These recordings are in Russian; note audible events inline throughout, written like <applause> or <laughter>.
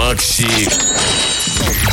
Макси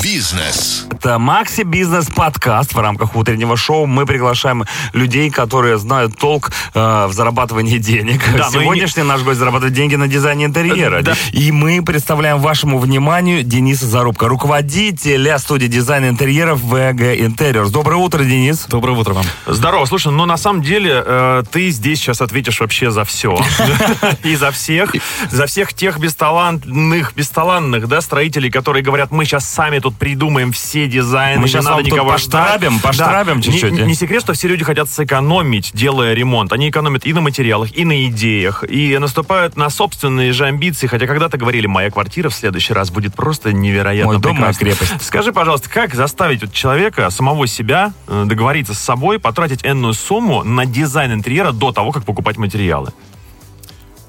Бизнес. Это Макси Бизнес подкаст в рамках утреннего шоу. Мы приглашаем людей, которые знают толк э, в зарабатывании денег. Да, и Сегодняшний наш гость зарабатывает деньги на дизайне интерьера. Да. И мы представляем вашему вниманию Дениса Зарубка, руководителя студии дизайна интерьеров VG Interiors. Доброе утро, Денис. Доброе утро вам. Здорово, слушай, ну на самом деле э, ты здесь сейчас ответишь вообще за все. <laughs> И за всех, за всех тех бесталантных, бесталантных, да, строителей, которые говорят, мы сейчас сами тут придумаем все дизайны, Мы не щас надо вам тут никого поштрафим, ждать». поштрафим Да. чуть-чуть. Не, не секрет, что все люди хотят сэкономить, делая ремонт. Они экономят и на материалах, и на идеях, и наступают на собственные же амбиции. Хотя когда-то говорили, моя квартира в следующий раз будет просто невероятно Мой дом, моя прекрасной». крепость. Скажи, пожалуйста, как заставить вот человека, самого себя, э, договориться с собой, потратить энную сумму на дизайн интерьера до того, как покупать материалы?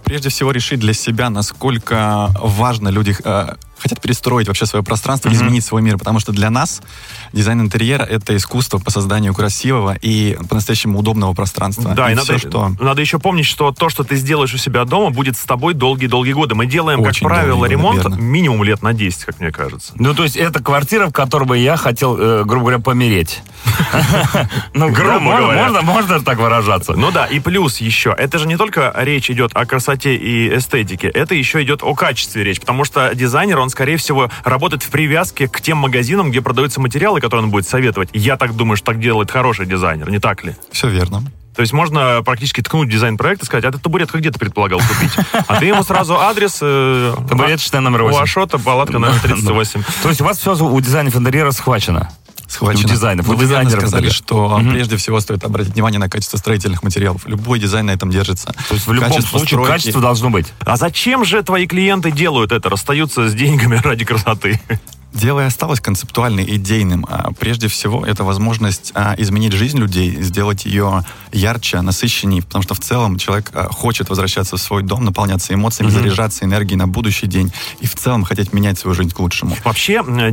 Прежде всего решить для себя, насколько важно люди э, хотят перестроить вообще свое пространство, изменить свой мир, потому что для нас дизайн интерьера — это искусство по созданию красивого и по-настоящему удобного пространства. Да, и, все, надо, что... надо еще помнить, что то, что ты сделаешь у себя дома, будет с тобой долгие-долгие годы. Мы делаем, как Очень правило, долгие годы, ремонт верно. минимум лет на 10, как мне кажется. Ну, то есть это квартира, в которой бы я хотел, э, грубо говоря, помереть. <laughs> Ну, Грубо говоря. Можно, можно так выражаться. Ну да, и плюс еще, это же не только речь идет о красоте и эстетике, это еще идет о качестве речь, потому что дизайнер, он, скорее всего, работает в привязке к тем магазинам, где продаются материалы, которые он будет советовать. Я так думаю, что так делает хороший дизайнер, не так ли? Все верно. То есть можно практически ткнуть дизайн-проект и сказать, а ты табуретку где ты предполагал купить? А ты ему сразу адрес... э, Табуреточная номер У 8. Ашота, палатка номер <laughs> 38. То есть у вас все у дизайнеров интерьера схвачено? Схвачено. У дизайнов, Вы верно дизайнеров сказали, даже. что прежде всего стоит обратить внимание на качество строительных материалов. Любой дизайн на этом держится. То есть в любом Качество случае стройки. качество должно быть. А зачем же твои клиенты делают это? Расстаются с деньгами <laughs> ради красоты. Дело и осталось концептуальным, идейным. А Прежде всего, это возможность а, изменить жизнь людей, сделать ее ярче, насыщенней, потому что в целом человек а, хочет возвращаться в свой дом, наполняться эмоциями, заряжаться энергией на будущий день и в целом хотеть менять свою жизнь к лучшему. Вообще, э,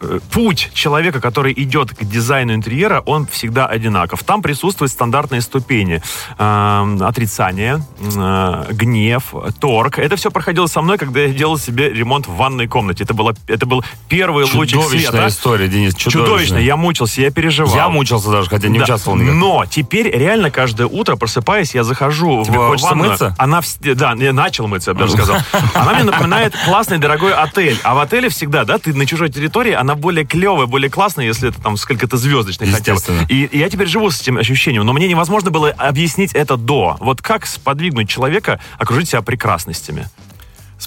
э, путь человека, который идет к дизайну интерьера, он всегда одинаков. Там присутствуют стандартные ступени. Отрицание, э, гнев, торг. Это все проходило со мной, когда я делал себе ремонт в ванной комнате. Это, было, это был первый лучик Чудовищная света. история, Денис, Чудовищно. чудовищная. Я мучился, я переживал. Я мучился даже, хотя не Да. участвовал никак. Но теперь реально каждое утро, просыпаясь, я захожу Тебе в хочется ванную. мыться? Она, вс- да, я начал мыться, я бы даже сказал. <laughs> Она мне напоминает классный дорогой отель. А в отеле всегда, да, ты на чужой территории, она более клевая, более классная, если это там сколько-то звездочный хотя бы. И, и я теперь живу с этим ощущением. Но мне невозможно было объяснить это до. Вот как сподвигнуть человека окружить себя прекрасностями?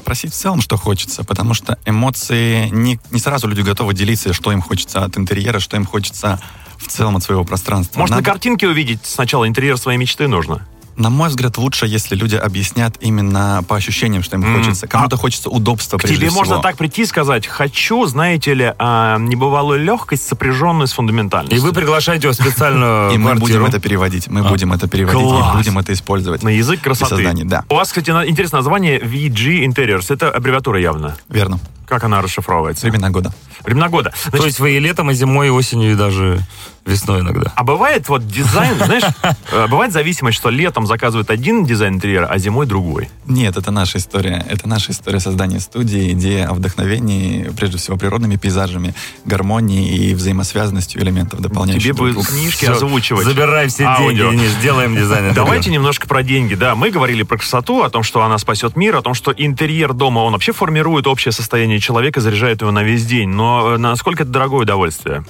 Спросить в целом, что хочется, потому что эмоции, не, не сразу люди готовы делиться, что им хочется от интерьера, что им хочется в целом от своего пространства. Может, на Надо- картинке увидеть сначала интерьер своей мечты нужно? На мой взгляд, лучше, если люди объяснят именно по ощущениям, что им М. хочется. Кому-то хочется удобства, К прежде тебе всего. можно так прийти и сказать, хочу, знаете ли, а, небывалую легкость, сопряженную с фундаментальностью. И вы приглашаете его в специальную <laughs> И мы будем это переводить. Мы будем это переводить и будем это использовать. На язык красоты. Да. У вас, кстати, интересное название VG Interiors. Это аббревиатура явно. Верно. Как она расшифровывается? Времена года. Времена года. То Значит, есть вы и летом, и зимой, и осенью, и даже весной иногда. а бывает вот дизайн, знаешь, э, бывает зависимость, что летом заказывают один дизайн интерьера, а зимой другой. Нет, это наша история. Это наша история создания студии, идея о вдохновении, прежде всего, природными пейзажами, гармонией и взаимосвязанностью элементов, дополняющих Тебе бы книжки озвучивать. Забирай все деньги, Денис, сделаем дизайн. Давайте немножко про деньги. Да, мы говорили про красоту, о том, что она спасет мир, о том, что интерьер дома, он вообще формирует общее состояние человека, заряжает его на весь день. Но э, насколько это дорогое удовольствие?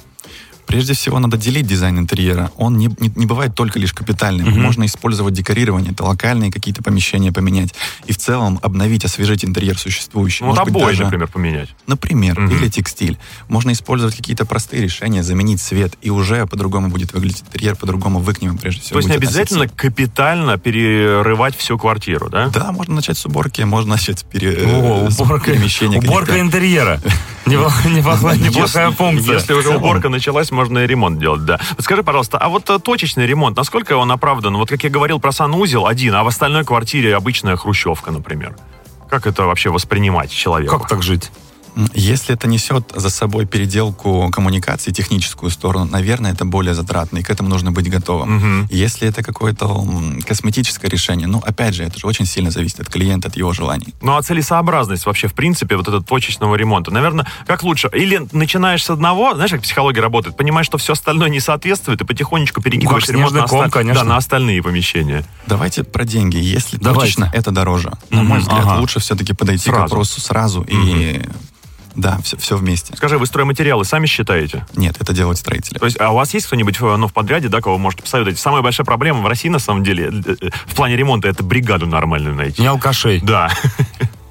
Прежде всего, надо делить дизайн интерьера. Он не, не, не бывает только лишь капитальным. Можно использовать декорирование, это локальные какие-то помещения поменять. И в целом обновить, освежить интерьер существующий. Ну, вот обои, даже- например, поменять. Например, Мгм. или текстиль. Можно использовать какие-то простые решения, заменить свет, и уже по-другому будет выглядеть интерьер, по-другому вы к нему прежде всего То есть не обязательно относиться. капитально перерывать всю квартиру, да? Да, можно начать с уборки, можно начать с, пере... О, э, с уборка, перемещения уборка интерьера. <laughs> Неплохая функция. Если уже уборка началась, можно и ремонт делать, да. Вот скажи, пожалуйста, а вот э, точечный ремонт, насколько он оправдан? Вот как я говорил про санузел один, а в остальной квартире обычная хрущевка, например. Как это вообще воспринимать человеку? Как так жить? Если это несет за собой переделку коммуникации, техническую сторону, наверное, это более затратно, и к этому нужно быть готовым. Мгм. Если это какое-то косметическое решение, ну, опять же, это же очень сильно зависит от клиента, от его желаний. Ну а целесообразность вообще, в принципе, вот этого точечного ремонта, наверное, как лучше? Или начинаешь с одного, знаешь, как психология работает, понимаешь, что все остальное не соответствует, и потихонечку перекидываешь как ремонт на, ком, оста- да, на остальные помещения. Давайте про деньги. Если Давайте. точечно, это дороже. На мой взгляд, ага. лучше все-таки подойти Сразу. к вопросу сразу и... Да, все, все вместе. Скажи, вы стройматериалы сами считаете? Нет, это делают строители. То есть, а у вас есть кто-нибудь э, ну, в подряде, да, кого вы можете посоветовать? Самая большая проблема в России, на самом деле, э, э, в плане ремонта, это бригаду нормальную найти. Не алкашей. Да.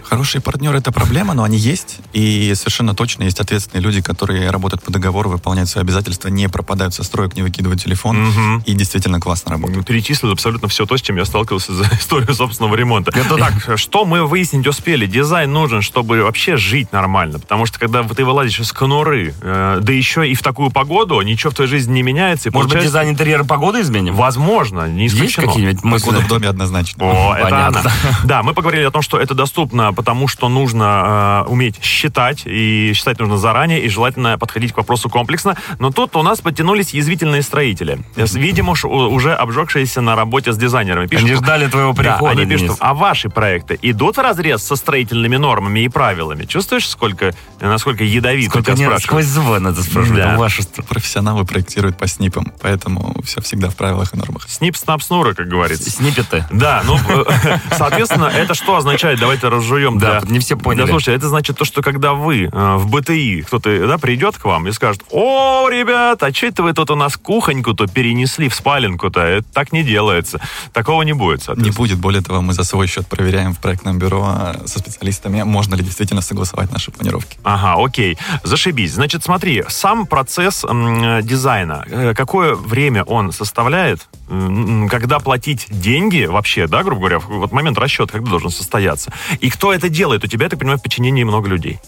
Хорошие партнеры это проблема, но они есть. И совершенно точно есть ответственные люди, которые работают по договору, выполняют свои обязательства, не пропадают со строек, не выкидывают телефон. Мгм. И действительно классно работают. Ну, Перечислил абсолютно все то, с чем я сталкивался за <laughs> историю собственного ремонта. Это так, что мы выяснить успели? Дизайн нужен, чтобы вообще жить нормально. Потому что, когда ты вылазишь из конуры, э, да еще и в такую погоду, ничего в твоей жизни не меняется. Может быть, дизайн интерьера погоды изменим? Возможно, не Есть исключено. какие-нибудь мысли? Погода в доме однозначно. О, это Понятно. она. <laughs> Да, мы поговорили о том, что это доступно, потому что нужно э, уметь считать, и считать нужно заранее, и желательно подходить к вопросу комплексно. Но тут у нас подтянулись язвительные строители. Э, Видимо, уже обжегшиеся на работе с дизайнерами. Пишут, Они ждали твоего Да, прихода, они пишут, Денис. а ваши проекты идут в разрез со строительными нормами и правилами? Чувствуешь, сколько, насколько ядовито Сколько тебя спрашивают? сквозь звон это спрашивают. Да. а Ваши Профессионалы проектируют по снипам, поэтому все всегда в правилах и нормах. Снип, снап, снура, как говорится. сниппеты. Да, ну, <laughs> соответственно, это что означает? Давайте разжуем. Да, не все поняли. Да, слушай, это значит то, что когда вы э, в БТИ, кто-то да, придет к вам и скажет, о, ребят, а что это вы тут у нас кухоньку-то перенесли в спаленку-то? Это так не делается. Такого не будет, Не будет. Более того, мы за свой счет проверяем в проектном бюро а, со специалистами, можно ли действительно согласовать наши планировки. Ага, окей. Зашибись. Значит, смотри, сам процесс м, дизайна, э, какое время он составляет, когда платить деньги вообще, да, грубо говоря, вот момент расчета, когда должен состояться, и кто это делает? У тебя, я так понимаю, в подчинении много людей.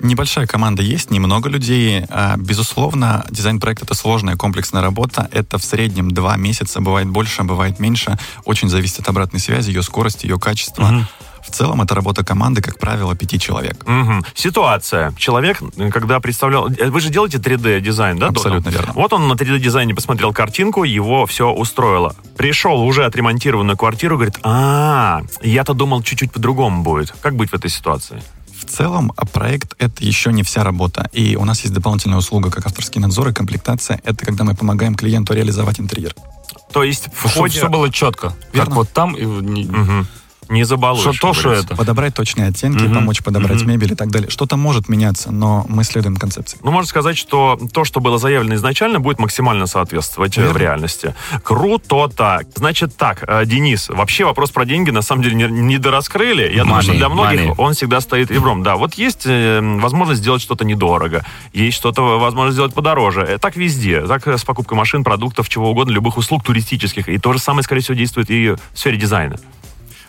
Небольшая команда есть, немного людей. А, Безусловно, дизайн-проект — это сложная комплексная работа. Это в среднем два месяца, бывает больше, бывает меньше. Очень зависит от обратной связи, ее скорости, ее качества. В целом, это работа команды, как правило, пяти человек. Мгм. Ситуация. Человек, когда представлял... э, Вы же делаете 3D-дизайн, да? Абсолютно верно. Вот он на 3D-дизайне посмотрел картинку, его все устроило. Пришел уже отремонтированную квартиру, говорит, а, я-то думал, чуть-чуть по-другому будет. Как быть в этой ситуации? В целом, а проект — это еще не вся работа. И у нас есть дополнительная услуга, как авторский надзор и комплектация. Это когда мы помогаем клиенту реализовать интерьер. То есть в Чтобы ходе... все было четко. Как Верно. вот там и Мгм. Не забалуешь. Что то, что это. Подобрать точные оттенки, Мгм. помочь подобрать Мгм. мебель и так далее. Что-то может меняться, но мы следуем концепции. Ну, можно сказать, что то, что было заявлено изначально, будет максимально соответствовать э, в Верно. реальности. Круто так. Значит так, э, Денис, вообще вопрос про деньги на самом деле не, не дораскрыли. Я думаю, Money, что для многих money. он всегда стоит ребром. Да, вот есть э, возможность сделать что-то недорого, есть что-то возможность сделать подороже. Так везде. Так с покупкой машин, продуктов, чего угодно, любых услуг туристических. И то же самое, скорее всего, действует и в сфере дизайна.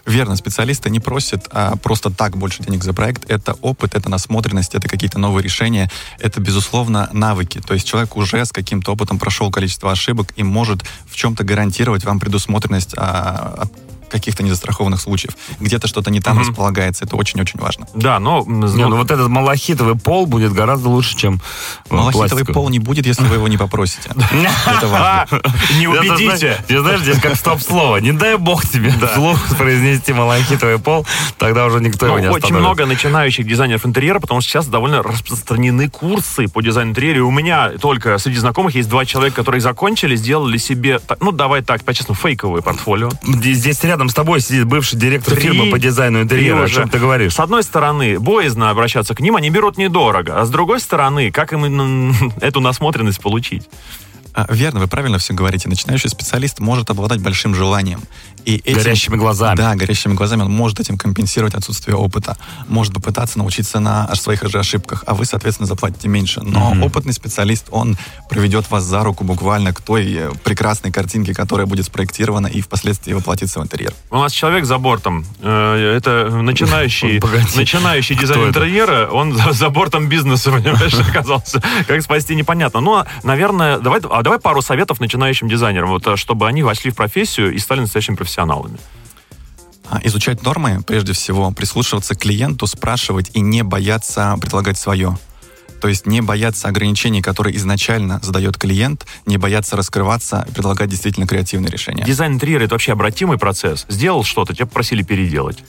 Верно, специалисты не просят а, просто так больше денег за проект. Это опыт, это насмотренность, это какие-то новые решения, это, безусловно, навыки. То есть человек уже с каким-то опытом прошел количество ошибок и может в чем-то гарантировать вам предусмотренность а, каких-то незастрахованных случаев. Где-то что-то не там Мгм. располагается. Это очень-очень важно. Да, но... Не, ну, ну вот этот малахитовый пол будет гораздо лучше, чем э, Малахитовый пластиковый. пол не будет, если вы его не попросите. <laughs> Это важно. <laughs> Не убедите. знаешь, Ты знаешь, здесь как стоп-слово. Не дай бог тебе вслух произнести малахитовый пол, тогда уже никто Ну, его не очень много начинающих дизайнеров интерьера, потому что сейчас довольно распространены курсы по дизайну интерьера. И у меня только среди знакомых есть два человека, которые закончили, сделали себе, ну давай так, по-честному, фейковое портфолио. Здесь здесь рядом с тобой сидит бывший директор Три- фирмы по дизайну интерьера. О чем ты говоришь? С одной стороны, боязно обращаться к ним, они берут недорого. А с другой стороны, как им <laughs> эту насмотренность получить? А, Верно, вы правильно все говорите. Начинающий специалист может обладать большим желанием. И этим- Горящими глазами. Да, горящими глазами. Он может этим компенсировать отсутствие опыта. Может попытаться научиться на своих же ошибках, а вы, соответственно, заплатите меньше. Но Мгм. опытный специалист, он проведет вас за руку буквально к той э, прекрасной картинке, которая будет спроектирована и впоследствии воплотится в интерьер. У нас человек за бортом. Э, Это начинающий, <laughs> начинающий дизайн интерьера. Он за, бортом бизнеса, <laughs> понимаешь, оказался. Как спасти, непонятно. Ну, наверное, давай, а давай пару советов начинающим дизайнерам, вот, э, чтобы они вошли в профессию и стали настоящими профессионалами. А, Изучать нормы, прежде всего, прислушиваться к клиенту, спрашивать и не бояться предлагать свое. То есть не бояться ограничений, которые изначально задает клиент, не бояться раскрываться и предлагать действительно креативные решения. Дизайн интерьера это вообще обратимый процесс. Сделал что-то, тебя попросили переделать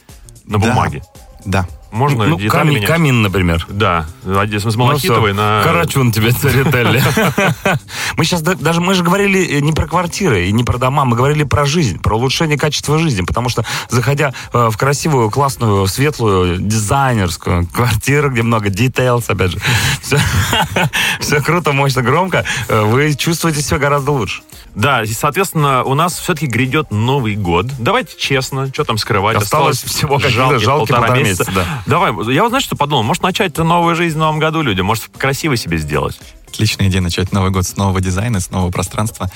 на Да. бумаге. Да. Можно Ну, детали камин, менять? камин, например. Да, с Ну, Малахитовой всё, на... Карачун тебе, Царителли. <laughs> Мы сейчас даже, мы же говорили э, не про квартиры и не про дома, мы говорили про жизнь, про улучшение качества жизни, потому что, заходя э, в красивую, классную, светлую, дизайнерскую квартиру, где много details, опять же, <laughs> все, <laughs> круто, мощно, громко, э, вы чувствуете себя гораздо лучше. Да, и, соответственно, у нас все-таки грядет Новый год. Давайте честно, что там скрывать. Осталось всего какие-то жалкие полтора месяца, да. Давай, я вот знаешь, что подумал? Может, начать новую жизнь в новом году людям? Может, красиво себе сделать? Отличная идея начать Новый год с нового дизайна, с нового пространства.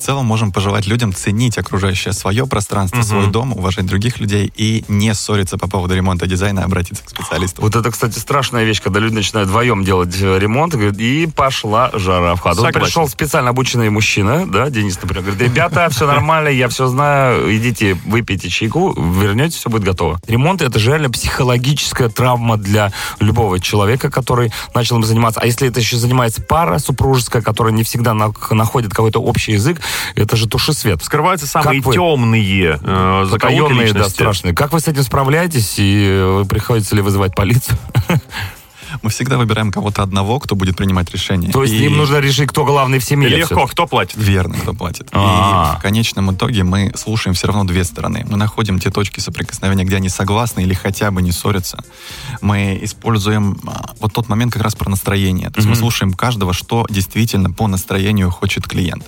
В целом можем пожелать людям ценить окружающее свое пространство, Мгм. свой дом, уважать других людей и не ссориться по поводу ремонта дизайна, обратиться к специалисту. Вот это, кстати, страшная вещь, когда люди начинают вдвоем делать э, ремонт, и, пошла жара в. Вот Согласен. пришел специально обученный мужчина, да, Денис, например, говорит, ребята, все нормально, я все знаю, идите, выпейте чайку, вернетесь, все будет готово. Ремонт — это же реально психологическая травма для любого человека, который начал им заниматься. А если это еще занимается пара супружеская, которая не всегда на- находит какой-то общий язык, это же туши свет. Скрываются самые Как вы? темные, э, закоулки Потаенные, да, страшные. Как вы с этим справляетесь, и э, приходится ли вызывать полицию? Мы всегда выбираем кого-то одного, кто будет принимать решения. То есть И им нужно решить, кто главный в И семье. легко, кто платит? Верно, кто платит. А. И в конечном итоге мы слушаем все равно две стороны. Мы находим те точки соприкосновения, где они согласны или хотя бы не ссорятся. Мы используем а, вот тот момент как раз про настроение. То есть мы Мгм. слушаем каждого, что действительно по настроению хочет клиент.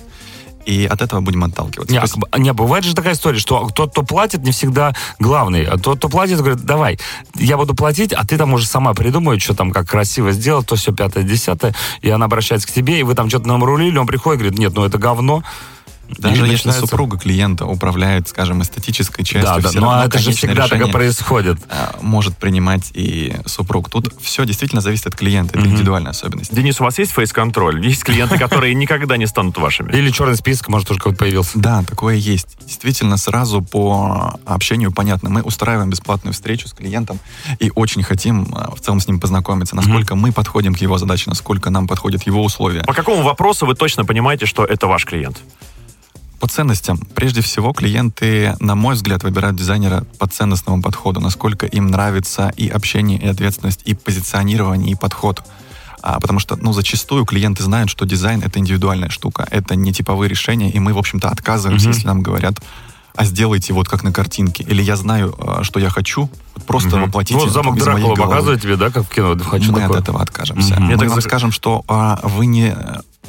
И от этого будем отталкиваться. Не, есть а, не, бывает же такая история, что тот, кто платит, не всегда главный. А тот, кто платит, говорит, давай, я буду платить, а ты там уже сама придумай, что там, как красиво сделать, то все пятое, десятое. И она обращается к тебе, и вы там что-то намрулили, он приходит и говорит, нет, ну это говно. Даже если начинается- супруга клиента управляет, скажем, эстетической частью, Да, да, все но равно это же всегда так и происходит. а, может принимать и супруг. Тут все действительно зависит от клиента, это Мгм. индивидуальная особенность. Денис, у вас есть фейс-контроль? Есть клиенты, которые никогда не станут вашими? Или черный список, может, тоже какой-то появился. Да, такое есть. Действительно, сразу по общению понятно. Мы устраиваем бесплатную встречу с клиентом и очень хотим а, в целом с ним познакомиться, насколько мы подходим к его задаче, насколько нам подходят его условия. По какому вопросу вы точно понимаете, что это ваш клиент? По ценностям. Прежде всего, клиенты, на мой взгляд, выбирают дизайнера по ценностному подходу, насколько им нравится и общение, и ответственность, и позиционирование, и подход. А, потому что, ну, зачастую клиенты знают, что дизайн — это индивидуальная штука, это не типовые решения, и мы, в общем-то, отказываемся, Мгм. если нам говорят, а сделайте вот как на картинке, или я знаю, а, что я хочу, просто Мгм. воплотите. Ну, вот замок из моей Дракула головы». показывает тебе, да, как в кино, хочу мы такое. от этого откажемся. Мгм. Мы Я так вам скажем, что а, вы не...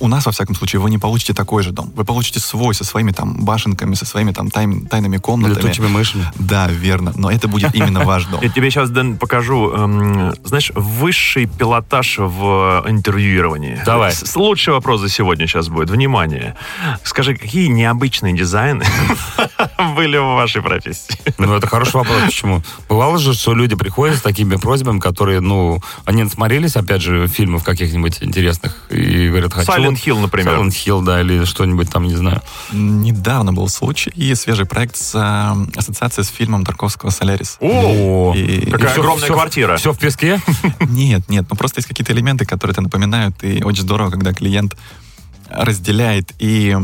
У нас, во всяком случае, вы не получите такой же дом. Вы получите свой, со своими там башенками, со своими там тайм- тайными комнатами. Летучими мышами. Да, верно. Но это будет именно ваш дом. <laughs> Я тебе сейчас, Дэн, покажу, эм, знаешь, высший пилотаж в интервьюировании. Давай. С- Лучший вопрос за сегодня сейчас будет. Внимание. Скажи, какие необычные дизайны <laughs> были в вашей профессии? Ну, это хороший вопрос. Почему? Бывало же, что люди приходят с такими просьбами, которые, ну, они насмотрелись, опять же, фильмов каких-нибудь интересных и говорят, хочу... Silent Hill, например. Silent Hill, да, или что-нибудь там, не знаю. Недавно был случай и свежий проект с а, ассоциацией с фильмом Тарковского «Солярис». О, И- какая И огромная всё- квартира. Все в песке? Нет, нет, ну просто есть какие-то элементы, которые это напоминают, и очень здорово, когда клиент разделяет и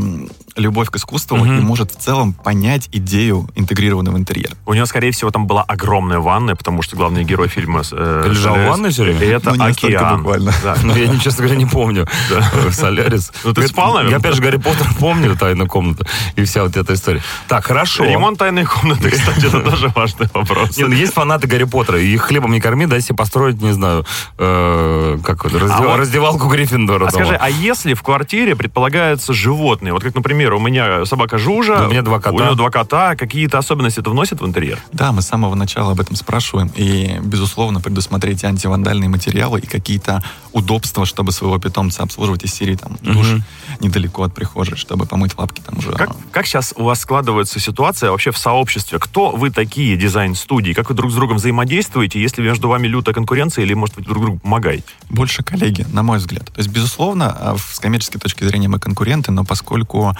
любовь к искусству Мгм. и может в целом понять идею интегрированного интерьера. У него, скорее всего, там была огромная ванная, потому что главный герой фильма... э, лежал в ванной всё время? и Это Ну, океан. буквально. Да. <laughs> Ну, я, честно говоря, не помню. Э, Солярис. Ну, ты спал, наверное? Я, опять же, Гарри Поттер помню, тайную комнату, и вся вот эта история. Так, хорошо. Ремонт тайной комнаты, <laughs> кстати, это тоже важный вопрос. Не, ну есть фанаты Гарри Поттера, и их хлебом не корми, дай себе построить, не знаю, э, как А вот- раздевалку Гриффиндора. А скажи, а если в квартире предполагаются животные, вот как, например, у меня собака Жужа, Да, у меня два кота. у него два кота, какие-то особенности это вносит в интерьер? Да, мы с самого начала об этом спрашиваем, и, безусловно, предусмотреть антивандальные материалы и какие-то удобства, чтобы своего питомца обслуживать из серии там, душ Мгм. недалеко от прихожей, чтобы помыть лапки там уже. Как, как сейчас у вас складывается ситуация вообще в сообществе? Кто вы такие дизайн-студии? Как вы друг с другом взаимодействуете? Если между вами лютая конкуренция, или, может, вы друг другу помогаете? Больше коллеги, на мой взгляд. То есть, безусловно, в- с коммерческой точки зрения мы конкуренты, но поскольку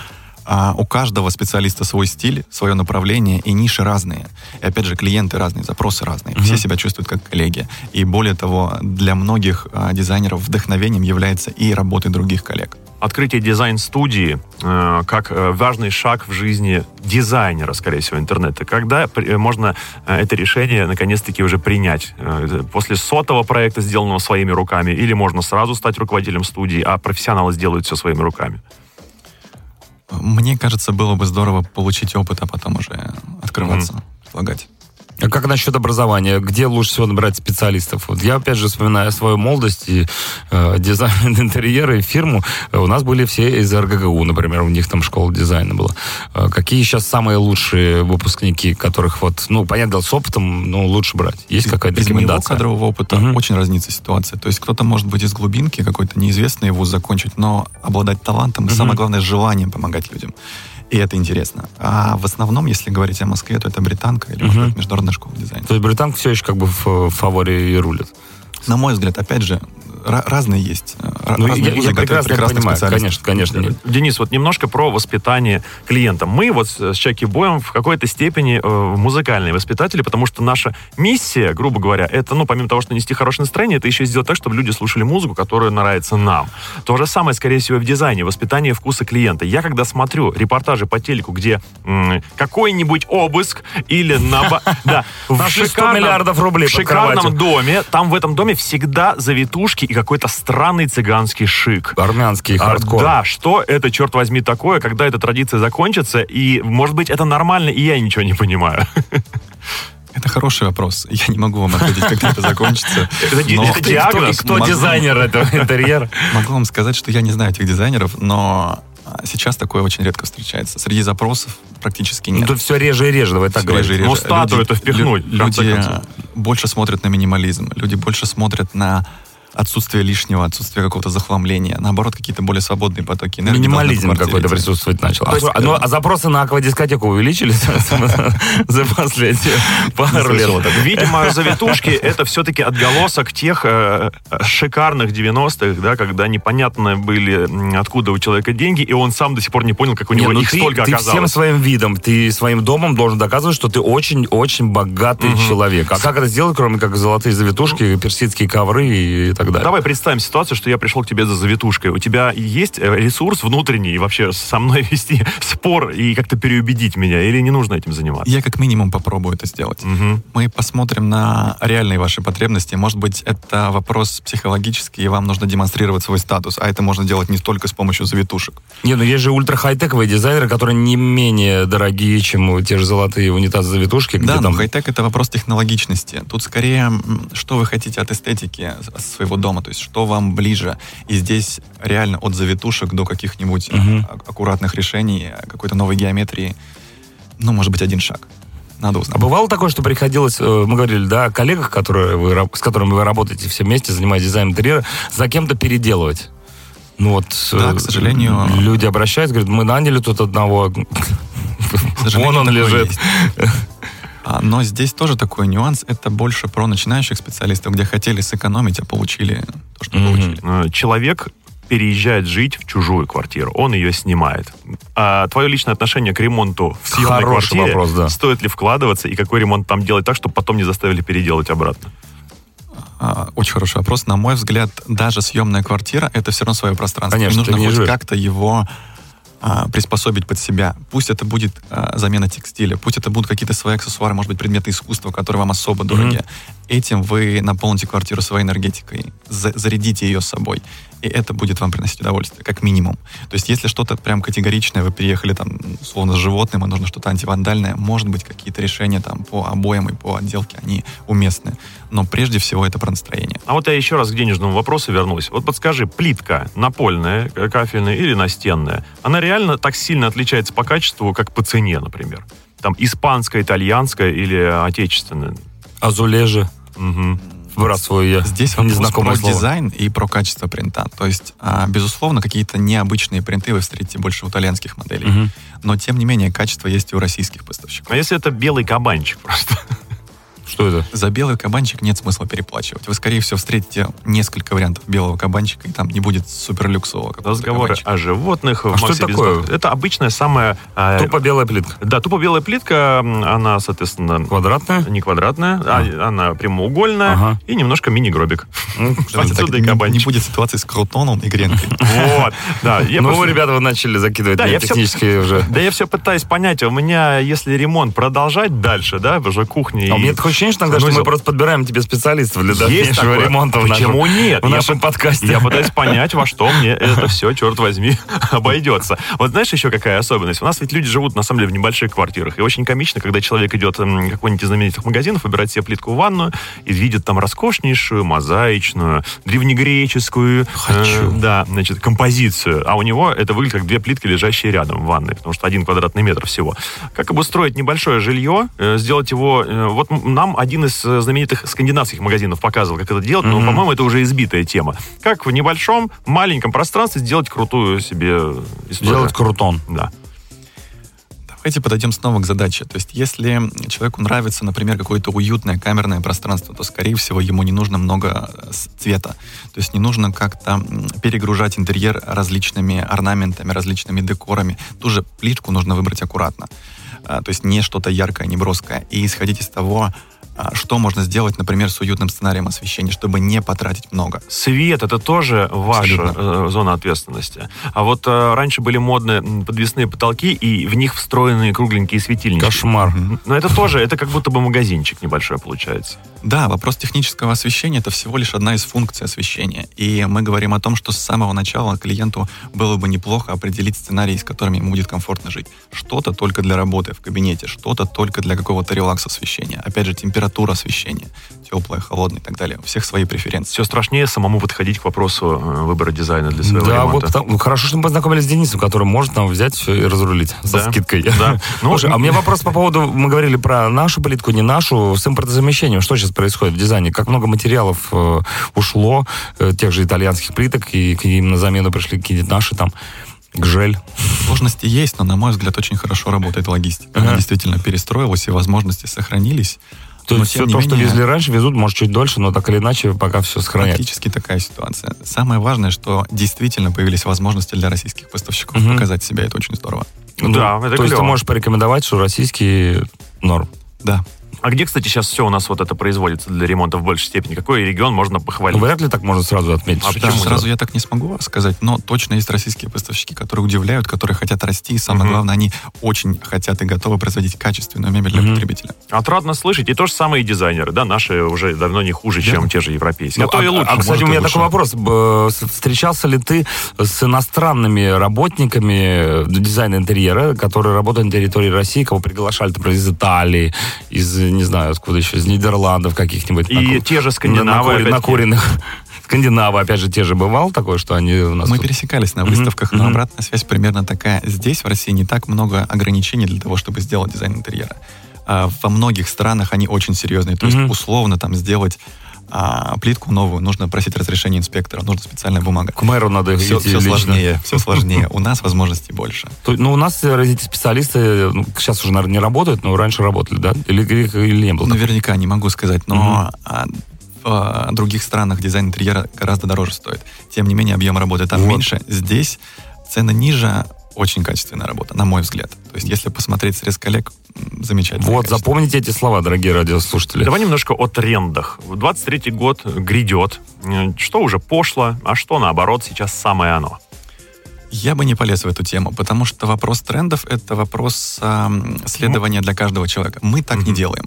А у каждого специалиста свой стиль, свое направление и ниши разные. И опять же, клиенты разные, запросы разные. Все себя чувствуют как коллеги. И более того, для многих а, дизайнеров вдохновением является и работы других коллег. Открытие дизайн-студии э, как э, важный шаг в жизни дизайнера, скорее всего, интернета. Когда при- э, можно э, это решение наконец-таки уже принять? Э, после сотого проекта, сделанного своими руками, или можно сразу стать руководителем студии, а профессионалы сделают все своими руками? Мне кажется, было бы здорово получить опыт, а потом уже открываться, предлагать. А как насчет образования? Где лучше всего набирать специалистов? Вот я, опять же, вспоминаю свою молодость и э, дизайн <laughs> интерьера и фирму. У нас были все из РГГУ, например, у них там школа дизайна была. Э, какие сейчас самые лучшие выпускники, которых вот, ну, понятно, с опытом, ну, лучше брать? Есть какая-то моего рекомендация? кадрового опыта Мгм. очень разнится ситуация. То есть кто-то может быть из глубинки, какой-то неизвестный вуз закончить, но обладать талантом, и самое главное, желанием помогать людям. И это интересно. А в основном, если говорить о Москве, то это британка или, может быть, международная школа дизайна. То есть британка все еще как бы в, фаворе и рулит. На мой взгляд, опять же, разные есть. э, Ну, разные я, я прекрасно прекрасных понимаю, конечно, конечно. Денис, вот немножко про воспитание клиента. Мы вот с Чаки Боем в какой-то степени э, музыкальные воспитатели, потому что наша миссия, грубо говоря, это, ну, помимо того, что нести хорошее настроение, это еще и сделать так, чтобы люди слушали музыку, которая нравится нам. То же самое, скорее всего, и в дизайне, воспитание вкуса клиента. Я когда смотрю репортажи по телеку, где м, какой-нибудь обыск или на... <laughs> Да, в Нашли 100 шикарном- миллиардов рублей в под шикарном кроватью. доме, там в этом доме всегда завитушки и какой-то странный цыганский шик. Армянский А, хардкор. Да, что это, черт возьми, такое, когда эта традиция закончится, и, может быть, это нормально, и я ничего не понимаю. Это хороший вопрос. Я не могу вам ответить, когда это закончится. <laughs> Это диагноз. и кто Могу. дизайнер этого интерьера? Могу вам сказать, что я не знаю этих дизайнеров, но а, сейчас такое очень редко встречается. Среди запросов практически Ну, нет. тут все реже и реже, давай так говорить. Ну, статую это впихнуть, лю- Люди больше смотрят на минимализм, люди больше смотрят на отсутствие лишнего, отсутствие какого-то захламления. Наоборот, какие-то более свободные потоки энергии. Минимализм какой-то присутствовать начал. То есть, а, ну, а запросы на аквадискотеку увеличились <laughs> за последние пару лет? Видимо, завитушки это все-таки отголосок тех э, шикарных 90-х, да, когда непонятно были, откуда у человека деньги, и он сам до сих пор не понял, как у Не, него ну их столько ты всем оказалось. своим видом, ты своим домом должен доказывать, что ты очень-очень богатый человек. А как это сделать, кроме как золотые завитушки, персидские ковры и так далее? Давай представим ситуацию, что я пришел к тебе за завитушкой. У тебя есть э, ресурс внутренний вообще со мной <laughs> вести спор и как-то переубедить меня, или не нужно этим заниматься? Я как минимум попробую это сделать. Мгм. Мы посмотрим на реальные ваши потребности. Может быть, это вопрос психологический, и вам нужно демонстрировать свой статус, а это можно делать не только с помощью завитушек. Не, ну есть же ультра-хай-тековые дизайнеры, которые не менее дорогие, чем те же золотые унитазы-завитушки. Да, но там- хай-тек это вопрос технологичности. Тут скорее, что вы хотите от эстетики с- своего дома, то есть что вам ближе. И здесь реально от завитушек до каких-нибудь а- аккуратных решений, э, какой-то новой геометрии, ну, может быть, один шаг. Надо А узнать. бывало такое, что приходилось, э, мы говорили, да, о коллегах, которые вы, с которыми вы работаете все вместе, занимаясь дизайном интерьера, за кем-то переделывать? Ну вот, Да, к сожалению. люди обращаются, говорят, мы наняли тут одного, <laughs> вон он лежит. есть. <laughs> А, Но здесь тоже такой нюанс. Это больше про начинающих специалистов, где хотели сэкономить, а получили то, что Мгм. получили. Э, Человек переезжает жить в чужую квартиру, он ее снимает. А твое личное отношение к ремонту в съемной Хороший квартире, вопрос, да. стоит ли вкладываться и какой ремонт там делать так, чтобы потом не заставили переделать обратно? А, Очень хороший вопрос. На мой взгляд, даже съемная квартира это все равно свое пространство. Конечно, И нужно хоть живешь. как-то его а, приспособить под себя. Пусть это будет а, замена текстиля, пусть это будут какие-то свои аксессуары, может быть, предметы искусства, которые вам особо дороги. Этим вы наполните квартиру своей энергетикой, за- зарядите ее собой. И это будет вам приносить удовольствие, как минимум. То есть, если что-то прям категоричное, вы переехали там, условно, с животным, и нужно что-то антивандальное, может быть, какие-то решения там по обоям и по отделке, они уместны. Но прежде всего это про настроение. А вот я еще раз к денежному вопросу вернусь. Вот подскажи, плитка напольная, э, кафельная или настенная, она реально так сильно отличается по качеству, как по цене, например? Там испанская, итальянская или отечественная? Азулежи, Мгм. выбрасываю я. Здесь вопрос незнакомое про слово. дизайн и про качество принта. То есть, а, безусловно, какие-то необычные принты вы встретите больше у итальянских моделей. Мгм. Но, тем не менее, качество есть и у российских поставщиков. А если это белый кабанчик просто? Что это? За белый кабанчик нет смысла переплачивать. Вы, скорее всего, встретите несколько вариантов белого кабанчика, и там не будет суперлюксового какого-то Разговоры кабанчика. о животных. А что это такое? Бизнес. Это обычная самая... э, Тупо белая плитка. Да, тупо белая плитка, она, соответственно, Квадратная? не квадратная, а она прямоугольная Ага. и немножко мини-гробик. <laughs> Так, Отсюда и не, не кабанчик. будет ситуации с крутоном и гренкой. <laughs> Вот, да. Ну, просто- ребята, вы начали закидывать Да, меня я всё- технически уже. <laughs> Да я все пытаюсь понять, у меня, если ремонт продолжать дальше, да, уже кухня А меня такое ощущение, что иногда, что мы санузел. просто подбираем тебе специалистов для дальнейшего ремонта в нашем, Почему нет? в Я нашем по- подкасте. Я пытаюсь понять, во что мне <laughs> это все, черт возьми, <laughs> обойдется. Вот знаешь еще какая особенность? У нас ведь люди живут, на самом деле, в небольших квартирах. И очень комично, когда человек идет в какой-нибудь из знаменитых магазинов, выбирает себе плитку в ванную и видит там роскошнейшую, мозаичную, древнегреческую Хочу. э, да, значит, композицию. А у него это выглядит как две плитки, лежащие рядом в ванной, потому что один квадратный метр всего. Как обустроить небольшое жилье, э, сделать его... э, Вот м- нам один из э, знаменитых скандинавских магазинов показывал, как это делать, но, Мгм. по-моему, это уже избитая тема. Как в небольшом, маленьком пространстве сделать крутую себе историю. Делать крутон. Да. Давайте подойдем снова к задаче. То есть, если человеку нравится, например, какое-то уютное камерное пространство, то, скорее всего, ему не нужно много э, цвета. То есть, не нужно как-то перегружать интерьер различными орнаментами, различными декорами. Ту же плитку нужно выбрать аккуратно. А, То есть, не что-то яркое, не броское. И исходить из того, что можно сделать, например, с уютным сценарием освещения, чтобы не потратить много. Свет это тоже ваша Абсолютно. э, зона ответственности. А вот э, раньше были модные м, подвесные потолки, и в них встроенные кругленькие светильники. Кошмар. Но это тоже, это как будто бы магазинчик небольшой получается. Да, вопрос технического освещения это всего лишь одна из функций освещения. И мы говорим о том, что с самого начала клиенту было бы неплохо определить сценарий, с которыми ему будет комфортно жить. Что-то только для работы в кабинете, что-то только для какого-то релакса освещения. Опять же, температура освещения, теплое, холодное и так далее. У всех свои преференции. Все страшнее самому подходить к вопросу э, выбора дизайна для своего Да, вот ремонта. потому- ну, хорошо, что мы познакомились с Денисом, который может нам взять все и разрулить со Да, скидкой. да. <laughs> Ну, Слушай, а у меня вопрос по поводу, мы говорили про нашу плитку, не нашу, с импортозамещением. Что сейчас происходит в дизайне? Как много материалов э, ушло, э, тех же итальянских плиток, и к ним на замену пришли какие-то наши там гжель. Сложности есть, но, на мой взгляд, очень хорошо работает логистика. Ага. Она действительно перестроилась, и возможности сохранились. То Но, есть все то, что менее, везли раньше, везут, может, чуть дольше, но так или иначе пока все сохраняют. Практически такая ситуация. Самое важное, что действительно появились возможности для российских поставщиков Мгм. показать себя. Это очень здорово. Ну да, это То есть ты клево. можешь порекомендовать, что российский норм. Да. А где, кстати, сейчас все у нас вот это производится для ремонта в большей степени? Какой регион можно похвалить? Вряд ли так можно сразу отметить. А что Да, почему? сразу я так не смогу сказать, но точно есть российские поставщики, которые удивляют, которые хотят расти, и самое Мгм. главное, они очень хотят и готовы производить качественную мебель для Мгм. потребителя. Отрадно слышать. И то же самое и дизайнеры, да, наши уже давно не хуже, Верно. чем те же европейские. Ну, а то и а, лучше. а, кстати, может, у меня лучше. такой вопрос. Встречался ли ты с иностранными работниками э, дизайна интерьера, которые работают на территории России, кого приглашали, например, из Италии, из, не знаю, откуда еще, из Нидерландов каких-нибудь? И наку- те же скандинавы, опять-таки. накуренных. <laughs> Скандинавы, опять же, те же бывал такое, что они у нас Мы тут- пересекались на выставках, но Мгм. обратная связь примерно такая. Здесь, в России, не так много ограничений для того, чтобы сделать дизайн интерьера. А во многих странах они очень серьезные. То есть, Мгм. условно, там сделать а, плитку новую, нужно просить разрешение инспектора, нужна специальная бумага. К мэру надо Все, идти лично. сложнее, все сложнее. У нас возможностей больше. <laughs> То- Ну, у нас э, эти специалисты, ну, сейчас уже, наверное, не работают, но раньше работали, да? Или, или, или не было? такого? Наверняка не могу сказать, но а, в а, других странах дизайн интерьера гораздо дороже стоит. Тем не менее, объем работы там Вот. меньше. Здесь цены ниже, очень качественная работа, на мой взгляд. То есть, если посмотреть срез коллег, замечательно. Вот, запомните эти слова, дорогие радиослушатели. Давай немножко о трендах. 23-й год грядет. Э, Что уже пошло, а что, наоборот, сейчас самое оно. Я бы не полез в эту тему, потому что вопрос трендов — это вопрос ам, следования для каждого человека. Мы так не Мгм. делаем.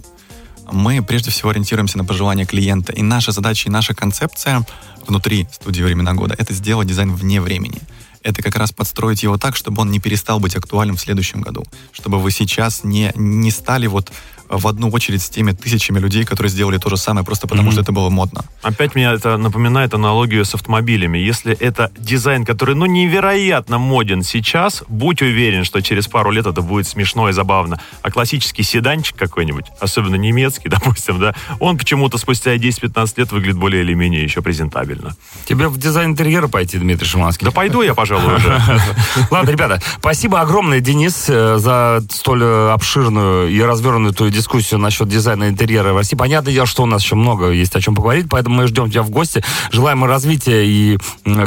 Мы прежде всего ориентируемся на пожелания клиента. И наша задача, и наша концепция внутри студии «Времена года» — это сделать дизайн вне времени. Это как раз подстроить его так, чтобы он не перестал быть актуальным в следующем году. Чтобы вы сейчас не, не стали вот в одну очередь с теми тысячами людей, которые сделали то же самое, просто потому Мгм. что это было модно. Опять меня это напоминает аналогию с автомобилями. Если это дизайн, который, ну, невероятно моден сейчас, будь уверен, что через пару лет это будет смешно и забавно. А классический седанчик какой-нибудь, особенно немецкий, <laughs> допустим, да, он почему-то спустя 10-15 лет выглядит более или менее еще презентабельно. Тебе в дизайн интерьера пойти, Дмитрий Шиманский? Да пойду я, пожалуй. пожалуй, уже. <laughs> Ладно, ребята, спасибо огромное, Денис, э, за столь э, обширную и развернутую дискуссию насчет дизайна интерьера в России. Понятно дело, что у нас еще много есть о чем поговорить, поэтому мы ждем тебя в гости. Желаем развития и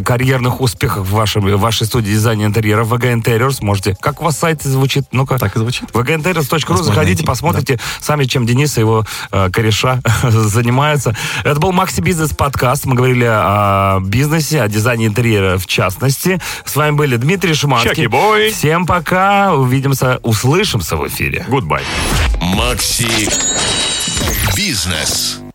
карьерных успехов в вашей, в вашей студии дизайна интерьера VG Interiors. Можете... Как у вас сайт звучит? Ну-ка. Так и звучит. vginteriors.ru. Заходите, посмотрите сами, чем Денис и его э, кореша <laughs> занимаются. Это был Макси Бизнес подкаст. Мы говорили о бизнесе, о дизайне интерьера в частности. С вами были Дмитрий Шиманский. Всем пока. Увидимся, услышимся в эфире. Goodbye. Макси Бизнес.